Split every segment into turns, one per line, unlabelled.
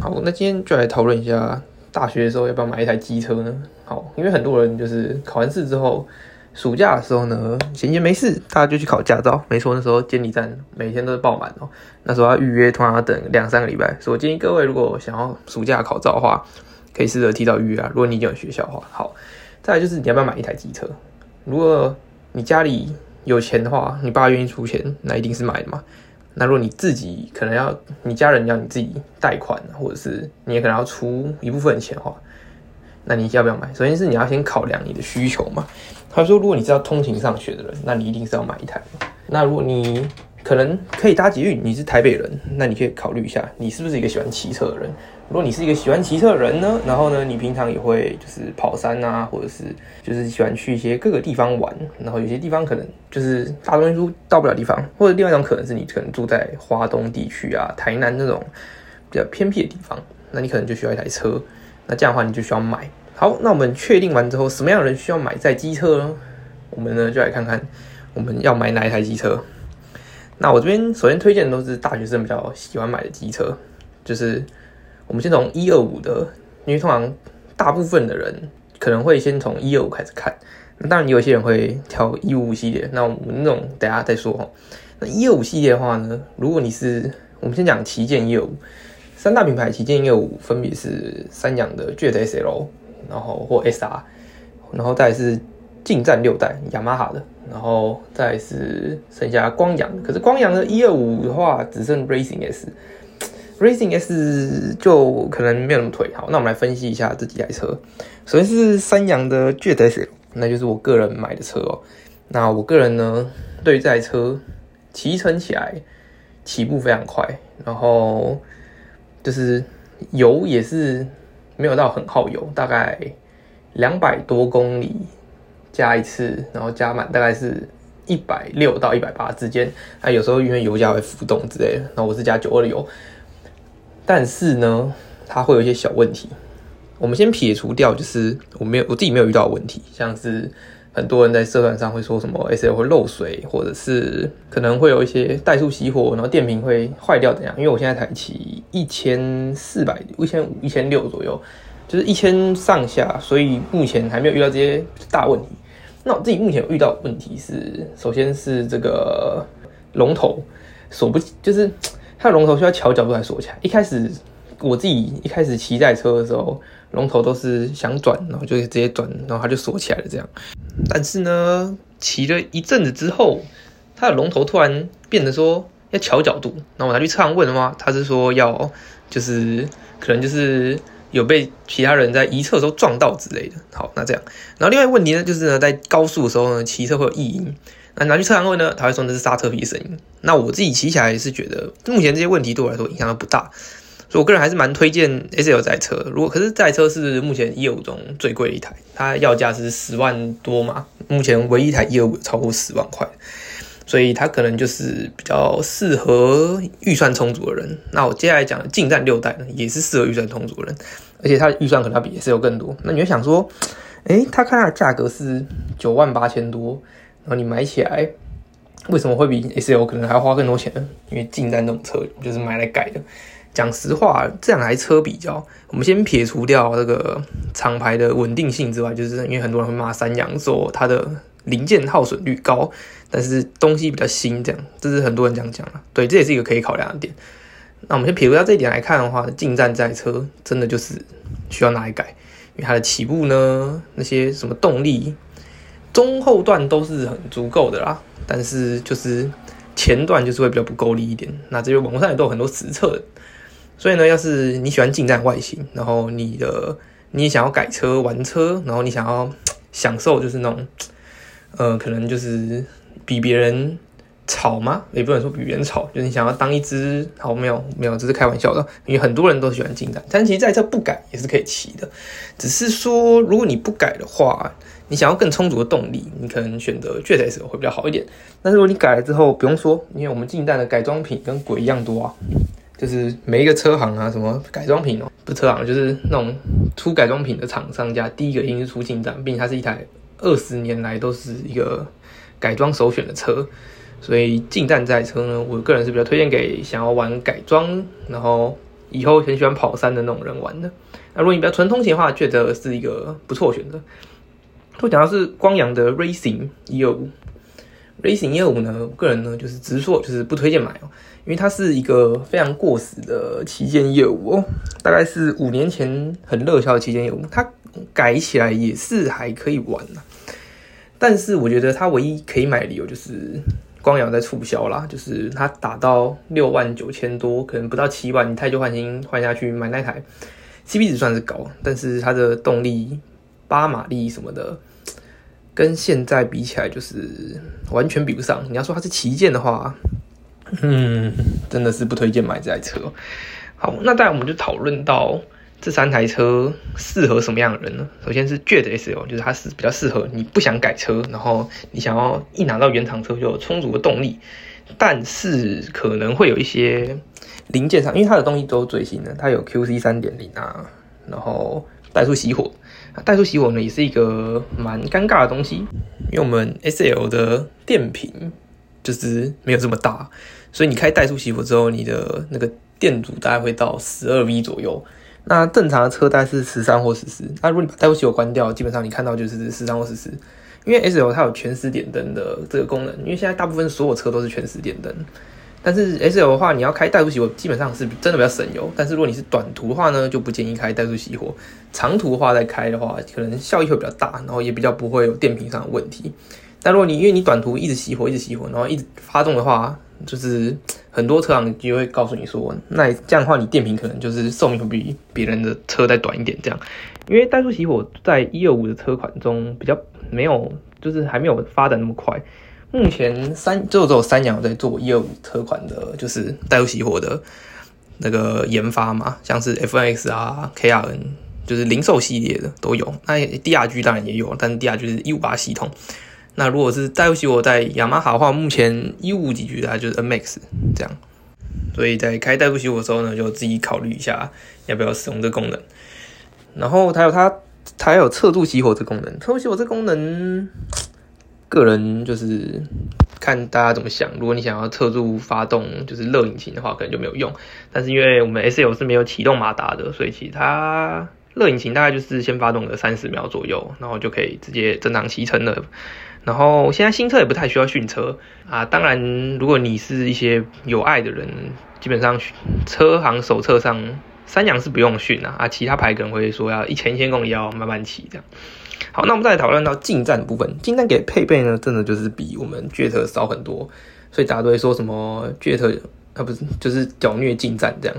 好，那今天就来讨论一下大学的时候要不要买一台机车呢？好，因为很多人就是考完试之后，暑假的时候呢，闲闲没事，大家就去考驾照。没错，那时候监理站每天都是爆满哦。那时候要预约，通常要等两三个礼拜。所以我建议各位，如果想要暑假考照的话，可以试着提早预约啊。如果你已经有学校的话，好。再来就是你要不要买一台机车？如果你家里有钱的话，你爸愿意出钱，那一定是买的嘛。那如果你自己可能要，你家人要你自己贷款，或者是你也可能要出一部分钱的话，那你要不要买？首先是你要先考量你的需求嘛。他说，如果你是要通勤上学的人，那你一定是要买一台。那如果你可能可以搭捷运，你是台北人，那你可以考虑一下，你是不是一个喜欢骑车的人？如果你是一个喜欢骑车的人呢，然后呢，你平常也会就是跑山啊，或者是就是喜欢去一些各个地方玩，然后有些地方可能就是大众运输到不了地方，或者另外一种可能是你可能住在华东地区啊、台南那种比较偏僻的地方，那你可能就需要一台车，那这样的话你就需要买。好，那我们确定完之后，什么样的人需要买在机车呢？我们呢就来看看我们要买哪一台机车。那我这边首先推荐的都是大学生比较喜欢买的机车，就是。我们先从一二五的，因为通常大部分的人可能会先从一二五开始看，那当然有些人会挑一五五系列，那我们那种等下再说哈。那一二五系列的话呢，如果你是我们先讲旗舰一二五，三大品牌旗舰一二五分别是三洋的 Jet SL，然后或 SR，然后再是近战六代雅马哈的，然后再是剩下光阳，可是光阳的一二五的话只剩 Racing S。Racing S 就可能没有那么腿好，那我们来分析一下这几台车。首先是三洋的 Jet S，那就是我个人买的车哦。那我个人呢，对于这台车骑乘起来起步非常快，然后就是油也是没有到很耗油，大概两百多公里加一次，然后加满大概是一百六到一百八之间。那有时候因为油价会浮动之类的，那我是加九二的油。但是呢，它会有一些小问题。我们先撇除掉，就是我没有我自己没有遇到的问题，像是很多人在社团上会说什么 S L 会漏水，或者是可能会有一些怠速熄火，然后电瓶会坏掉怎样？因为我现在才骑一千四百、一千五、一千六左右，就是一千上下，所以目前还没有遇到这些大问题。那我自己目前遇到问题是，首先是这个龙头锁不，就是。它的龙头需要调角度才锁起来。一开始我自己一开始骑在车的时候，龙头都是想转，然后就直接转，然后它就锁起来了这样。但是呢，骑了一阵子之后，它的龙头突然变得说要调角度。然后我拿去车行问的话，他是说要就是可能就是有被其他人在移车的时候撞到之类的。好，那这样。然后另外一个问题呢，就是呢在高速的时候呢，骑车会有异音。那拿去测量后呢，他会说那是刹车皮的声音。那我自己骑起来是觉得，目前这些问题对我来说影响都不大，所以我个人还是蛮推荐 S L 这车。如果可是这车是目前业务中最贵的一台，它要价是十万多嘛，目前唯一一台业务超过十万块，所以它可能就是比较适合预算充足的人。那我接下来讲的近战六代呢，也是适合预算充足的人，而且它的预算可能要比 S L 更多。那你会想说，诶，它看它的价格是九万八千多。然后你买起来，为什么会比 S L 可能还要花更多钱呢？因为近代那种车就是买来改的。讲实话，这两台车比较，我们先撇除掉这个厂牌的稳定性之外，就是因为很多人会骂三洋说它的零件耗损率高，但是东西比较新，这样这是很多人这样讲了。对，这也是一个可以考量的点。那我们先撇除掉这一点来看的话，近战这台车真的就是需要拿来改，因为它的起步呢，那些什么动力。中后段都是很足够的啦，但是就是前段就是会比较不够力一点。那这些网络上也都有很多实测，所以呢，要是你喜欢近战外形，然后你的你也想要改车玩车，然后你想要享受就是那种，呃，可能就是比别人吵吗？也不能说比别人吵，就是你想要当一只好没有没有，这是开玩笑的，因为很多人都喜欢近战，但其实在这不改也是可以骑的，只是说如果你不改的话。你想要更充足的动力，你可能选择 Jet S 会比较好一点。但是如果你改了之后，不用说，因为我们近代的改装品跟鬼一样多啊，就是每一个车行啊，什么改装品哦，不车行，就是那种出改装品的厂商家，第一个一定是出近战，并且它是一台二十年来都是一个改装首选的车。所以近战这台车呢，我个人是比较推荐给想要玩改装，然后以后很喜欢跑山的那种人玩的。那如果你比较纯通勤的话，觉得是一个不错选择。我讲的是光阳的 Racing 一二五，Racing 一二五呢，我个人呢就是直说就是不推荐买哦，因为它是一个非常过时的旗舰业务哦，大概是五年前很热销的旗舰业务，它改起来也是还可以玩的。但是我觉得它唯一可以买的理由就是光阳在促销啦，就是它打到六万九千多，可能不到七万，你太旧换新换下去买那台，CP 值算是高，但是它的动力八马力什么的，跟现在比起来就是完全比不上。你要说它是旗舰的话，嗯，真的是不推荐买这台车。好，那待会我们就讨论到。这三台车适合什么样的人呢？首先是 Jet SL，就是它是比较适合你不想改车，然后你想要一拿到原厂车就有充足的动力，但是可能会有一些零件上，因为它的东西都最新的，它有 QC 三点零啊，然后怠速熄火，怠速熄火呢也是一个蛮尴尬的东西，因为我们 SL 的电瓶就是没有这么大，所以你开怠速熄火之后，你的那个电阻大概会到十二 V 左右。那正常的车大概是十三或十四，那如果你把怠速熄火关掉，基本上你看到就是十三或十四。因为 S L 它有全时点灯的这个功能，因为现在大部分所有车都是全时点灯。但是 S L 的话，你要开怠速熄火，基本上是真的比较省油。但是如果你是短途的话呢，就不建议开怠速熄火。长途的话再开的话，可能效益会比较大，然后也比较不会有电瓶上的问题。但如果你因为你短途一直熄火，一直熄火，然后一直发动的话，就是很多车行就会告诉你说，那这样的话，你电瓶可能就是寿命会比别人的车再短一点。这样，因为怠速熄火在一二五的车款中比较没有，就是还没有发展那么快。目前三就只有三洋在做一二五车款的，就是怠速熄火的那个研发嘛，像是 F N X 啊、K R N，就是零售系列的都有。那 D R G 当然也有，但是 D R G 是一五八系统。那如果是代步熄火在雅马哈的话，目前一五几局的就是 NMAX 这样，所以在开代步熄火的时候呢，就自己考虑一下要不要使用这功能。然后它有它它有侧柱熄火这功能，侧柱熄火这功能，个人就是看大家怎么想。如果你想要侧柱发动就是热引擎的话，可能就没有用。但是因为我们 S L 是没有启动马达的，所以其他热引擎大概就是先发动个三十秒左右，然后就可以直接正常骑乘了。然后现在新车也不太需要训车啊，当然如果你是一些有爱的人，基本上车行手册上三阳是不用训啊，啊其他牌可能会说要一千一千公里要慢慢骑这样。好，那我们再来讨论到进站部分，近战给配备呢，真的就是比我们 Jet 少很多，所以大家都会说什么 Jet 啊不是就是脚虐近战这样。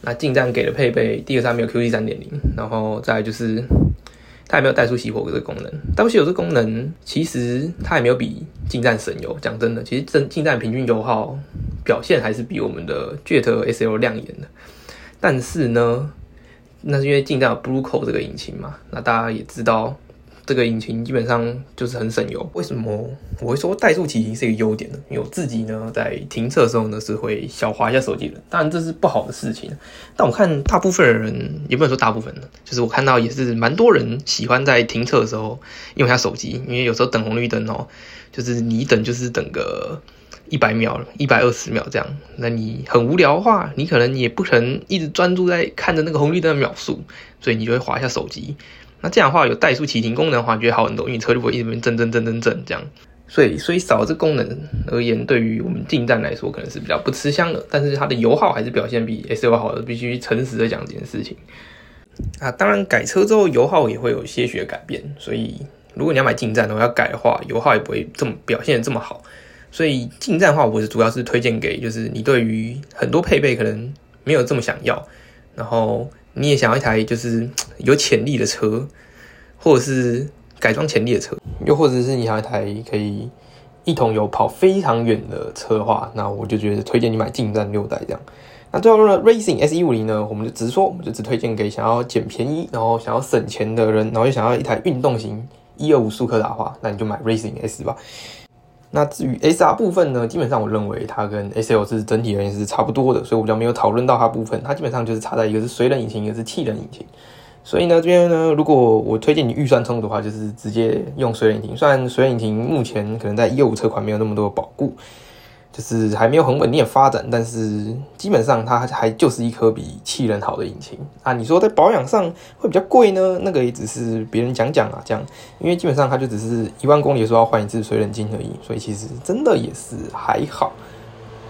那进站给的配备，第一个它没有 QC 三点零，然后再就是。它也没有怠速熄火这个功能，怠速熄火这功能其实它也没有比进站省油。讲真的，其实真进站平均油耗表现还是比我们的 Jet SL 亮眼的。但是呢，那是因为近战有 Blue Co 这个引擎嘛，那大家也知道。这个引擎基本上就是很省油。为什么我会说怠速骑行是一个优点呢？因为我自己呢在停车的时候呢是会小滑一下手机的，当然这是不好的事情。但我看大部分人也不能说大部分的，就是我看到也是蛮多人喜欢在停车的时候用一下手机，因为有时候等红绿灯哦，就是你等就是等个一百秒、一百二十秒这样。那你很无聊的话，你可能也不可能一直专注在看着那个红绿灯的秒数，所以你就会滑一下手机。那这样的话，有怠速启停功能的话，觉得好很多，因为车就不会一直震震震震震这样。所以，所以少这功能而言，对于我们进站来说，可能是比较不吃香的。但是它的油耗还是表现比 S L 好的，必须诚实的讲这件事情。啊，当然改车之后油耗也会有些许改变。所以，如果你要买进站的话，要改的话，油耗也不会这么表现的这么好。所以进站的话，我是主要是推荐给就是你对于很多配备可能没有这么想要，然后。你也想要一台就是 有潜力的车，或者是改装潜力的车，又或者是你想要一台可以一桶油跑非常远的车的话，那我就觉得推荐你买进站六代这样。那最后呢，Racing S 一五零呢，我们就直说，我们就只推荐给想要捡便宜，然后想要省钱的人，然后又想要一台运动型一二五速克达的话，那你就买 Racing S 吧。那至于 S R 部分呢，基本上我认为它跟 S L 是整体而言是差不多的，所以我比较没有讨论到它部分。它基本上就是差在一个是水冷引擎，一个是气冷引擎。所以呢，这边呢，如果我推荐你预算充足的话，就是直接用水冷引擎。虽然水冷引擎目前可能在一二五车款没有那么多保固，就是还没有很稳定的发展，但是基本上它还就是一颗比气人好的引擎啊。你说在保养上会比较贵呢？那个也只是别人讲讲啊，这样，因为基本上它就只是一万公里的时候要换一次水冷镜而已，所以其实真的也是还好。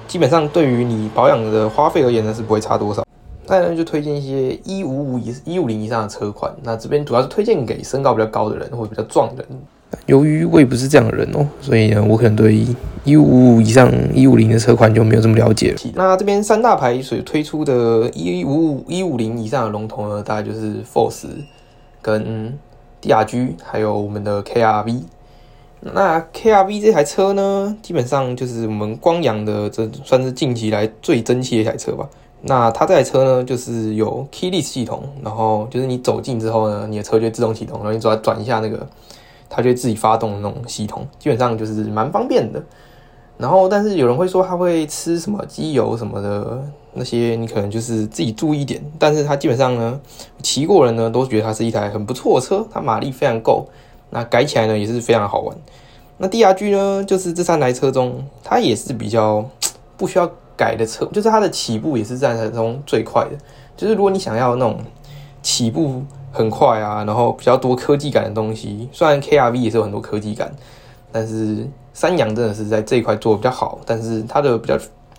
基本上对于你保养的花费而言呢，是不会差多少。再呢就推荐一些一五五以一五零以上的车款，那这边主要是推荐给身高比较高的人或者比较壮的人。由于我也不是这样的人哦，所以呢，我可能对一五五以上、一五零的车款就没有这么了解了。那这边三大牌所推出的一五五、一五零以上的龙头呢，大概就是 Force、跟 DRG，还有我们的 KRV。那 KRV 这台车呢，基本上就是我们光阳的，这算是近期来最争气的一台车吧。那它这台车呢，就是有 Keyless 系统，然后就是你走近之后呢，你的车就自动启动，然后你只要转一下那个。它就自己发动的那种系统，基本上就是蛮方便的。然后，但是有人会说它会吃什么机油什么的，那些你可能就是自己注意点。但是它基本上呢，骑过人呢都觉得它是一台很不错的车，它马力非常够，那改起来呢也是非常好玩。那 D R G 呢，就是这三台车中，它也是比较不需要改的车，就是它的起步也是这三台中最快的。就是如果你想要那种起步。很快啊，然后比较多科技感的东西。虽然 K R V 也是有很多科技感，但是三洋真的是在这一块做的比较好。但是它的比较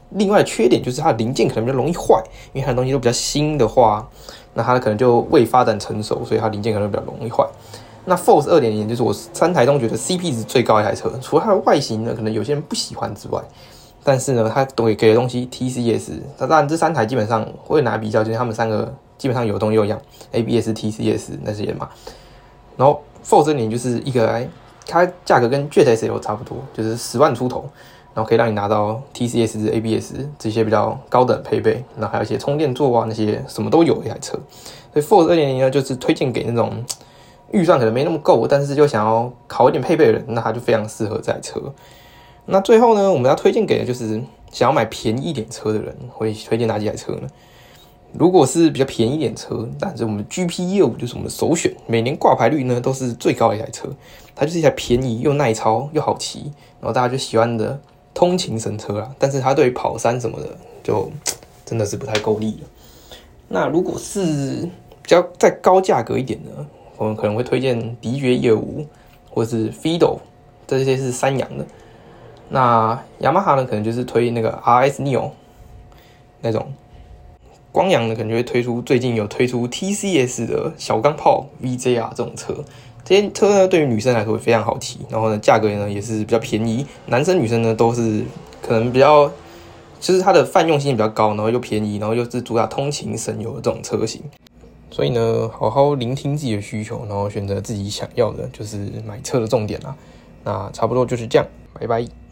另外缺点就是它的零件可能比较容易坏，因为它的东西都比较新的话，那它可能就未发展成熟，所以它零件可能比较容易坏。那 Force 二点零就是我三台中觉得 C P 值最高一台车，除了它的外形呢，可能有些人不喜欢之外，但是呢，它给给的东西 T C S，它当然这三台基本上会拿比较，就是他们三个。基本上有东有样，ABS、TCS 那些嘛。然后 Force 年就是一个，它价格跟 Jet S L 差不多，就是十万出头，然后可以让你拿到 TCS、ABS 这些比较高的配备，然后还有一些充电座啊那些什么都有一台车。所以 Force 二点零呢，就是推荐给那种预算可能没那么够，但是就想要考一点配备的人，那它就非常适合这台车。那最后呢，我们要推荐给就是想要买便宜一点车的人，会推荐哪几台车呢？如果是比较便宜点车，但是我们 GP 业务就是我们的首选，每年挂牌率呢都是最高一台车，它就是一台便宜又耐操又好骑，然后大家就喜欢的通勤神车啊。但是它对于跑山什么的就真的是不太够力了。那如果是比较再高价格一点的，我们可能会推荐迪爵业务或者是 Fido，这些是三洋的。那雅马哈呢，可能就是推那个 RS Neo 那种。光阳呢，可能会推出最近有推出 TCS 的小钢炮 VJR 这种车，这些车呢对于女生来说非常好骑，然后呢价格呢也是比较便宜，男生女生呢都是可能比较，就是它的泛用性比较高，然后又便宜，然后又是主打通勤省油的这种车型，所以呢好好聆听自己的需求，然后选择自己想要的，就是买车的重点啦。那差不多就是这样，拜拜。